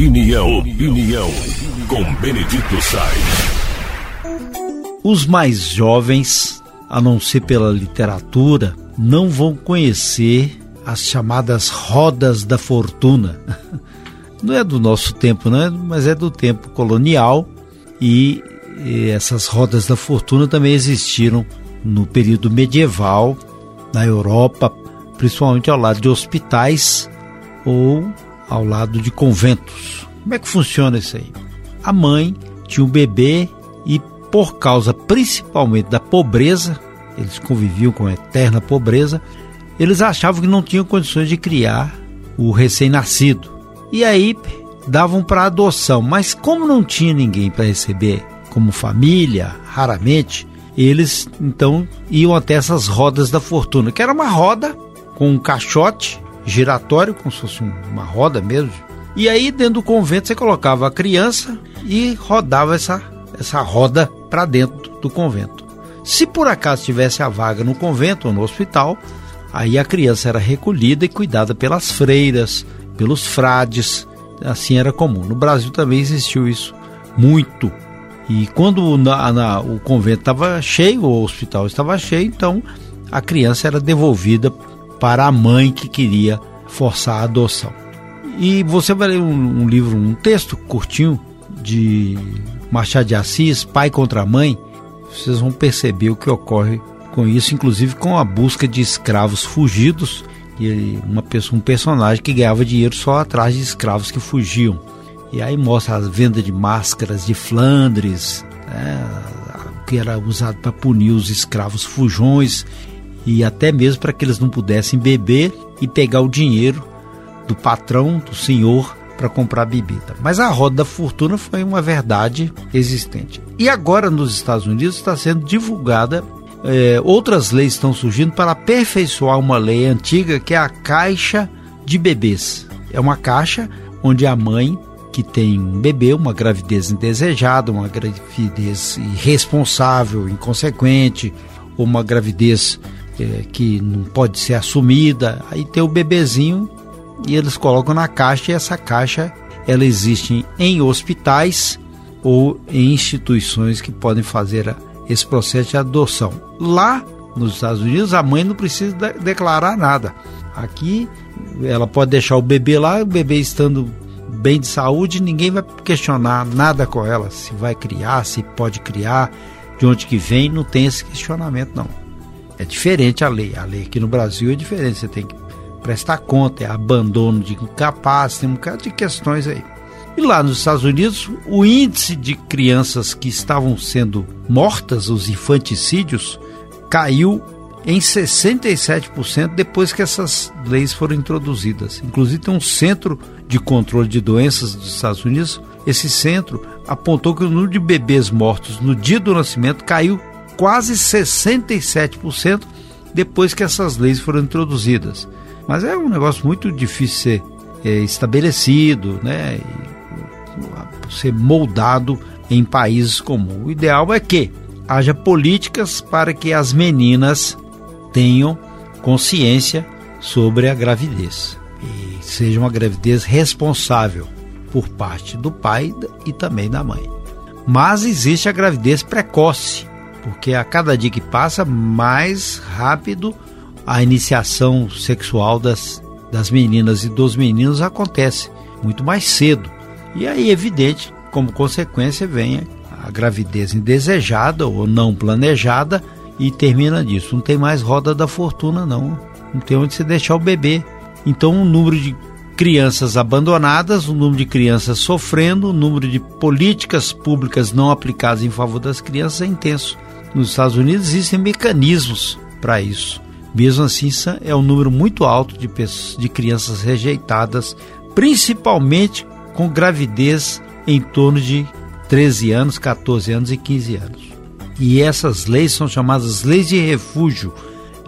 Opinião, opinião, com Benedito Sainz. Os mais jovens, a não ser pela literatura, não vão conhecer as chamadas rodas da fortuna. Não é do nosso tempo, né? mas é do tempo colonial e, e essas rodas da fortuna também existiram no período medieval na Europa, principalmente ao lado de hospitais ou ao lado de conventos. Como é que funciona isso aí? A mãe tinha um bebê e por causa principalmente da pobreza, eles conviviam com a eterna pobreza, eles achavam que não tinham condições de criar o recém-nascido. E aí davam para adoção, mas como não tinha ninguém para receber como família, raramente, eles então iam até essas rodas da fortuna, que era uma roda com um caixote giratório, como se fosse uma roda mesmo. E aí dentro do convento você colocava a criança e rodava essa, essa roda para dentro do convento. Se por acaso tivesse a vaga no convento ou no hospital, aí a criança era recolhida e cuidada pelas freiras, pelos frades, assim era comum. No Brasil também existiu isso muito. E quando na, na, o convento estava cheio, o hospital estava cheio, então a criança era devolvida para a mãe que queria forçar a adoção. E você vai ler um, um livro, um texto curtinho de Machado de Assis, Pai contra Mãe, vocês vão perceber o que ocorre com isso, inclusive com a busca de escravos fugidos e uma pessoa, um personagem que ganhava dinheiro só atrás de escravos que fugiam. E aí mostra a venda de máscaras de Flandres, né, que era usado para punir os escravos fujões e até mesmo para que eles não pudessem beber e pegar o dinheiro do patrão, do senhor, para comprar bebida. Mas a roda da fortuna foi uma verdade existente. E agora nos Estados Unidos está sendo divulgada é, outras leis estão surgindo para aperfeiçoar uma lei antiga que é a caixa de bebês. É uma caixa onde a mãe que tem um bebê, uma gravidez indesejada, uma gravidez irresponsável, inconsequente, ou uma gravidez é, que não pode ser assumida, aí tem o bebezinho e eles colocam na caixa e essa caixa ela existe em hospitais ou em instituições que podem fazer esse processo de adoção. Lá nos Estados Unidos, a mãe não precisa de declarar nada. Aqui, ela pode deixar o bebê lá, o bebê estando bem de saúde, ninguém vai questionar nada com ela, se vai criar, se pode criar, de onde que vem, não tem esse questionamento não. É diferente a lei. A lei aqui no Brasil é diferente, você tem que prestar conta, é abandono de incapaz, tem um bocado de questões aí. E lá nos Estados Unidos, o índice de crianças que estavam sendo mortas, os infanticídios, caiu em 67% depois que essas leis foram introduzidas. Inclusive tem um centro de controle de doenças dos Estados Unidos. Esse centro apontou que o número de bebês mortos no dia do nascimento caiu quase 67% depois que essas leis foram introduzidas. Mas é um negócio muito difícil ser é, estabelecido, né? ser moldado em países como. O ideal é que haja políticas para que as meninas tenham consciência sobre a gravidez e seja uma gravidez responsável por parte do pai e também da mãe. Mas existe a gravidez precoce, porque a cada dia que passa, mais rápido a iniciação sexual das, das meninas e dos meninos acontece, muito mais cedo. E aí, evidente, como consequência, vem a gravidez indesejada ou não planejada e termina disso. Não tem mais roda da fortuna, não. Não tem onde se deixar o bebê. Então, o número de crianças abandonadas, o número de crianças sofrendo, o número de políticas públicas não aplicadas em favor das crianças é intenso. Nos Estados Unidos existem mecanismos para isso. Mesmo assim, é um número muito alto de, pessoas, de crianças rejeitadas, principalmente com gravidez em torno de 13 anos, 14 anos e 15 anos. E essas leis são chamadas leis de refúgio,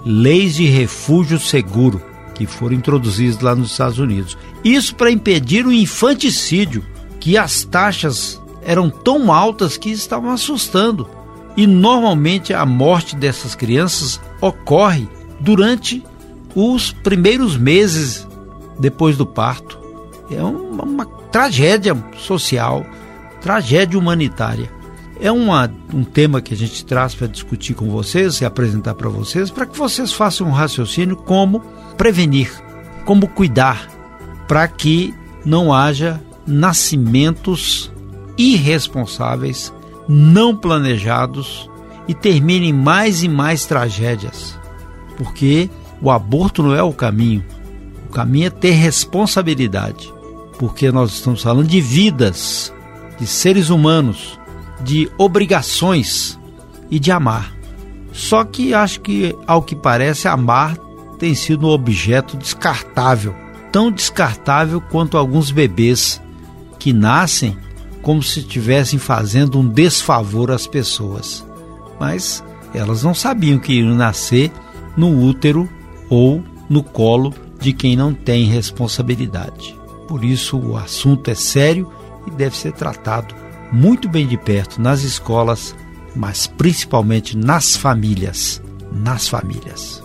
leis de refúgio seguro, que foram introduzidas lá nos Estados Unidos. Isso para impedir o infanticídio, que as taxas eram tão altas que estavam assustando. E normalmente a morte dessas crianças ocorre durante os primeiros meses depois do parto É uma, uma tragédia social, tragédia humanitária. É uma, um tema que a gente traz para discutir com vocês e apresentar para vocês, para que vocês façam um raciocínio como prevenir, como cuidar, para que não haja nascimentos irresponsáveis, não planejados e terminem mais e mais tragédias. Porque o aborto não é o caminho. O caminho é ter responsabilidade. Porque nós estamos falando de vidas, de seres humanos, de obrigações e de amar. Só que acho que, ao que parece, amar tem sido um objeto descartável tão descartável quanto alguns bebês que nascem como se estivessem fazendo um desfavor às pessoas. Mas elas não sabiam que iriam nascer no útero ou no colo de quem não tem responsabilidade. Por isso o assunto é sério e deve ser tratado muito bem de perto nas escolas, mas principalmente nas famílias, nas famílias.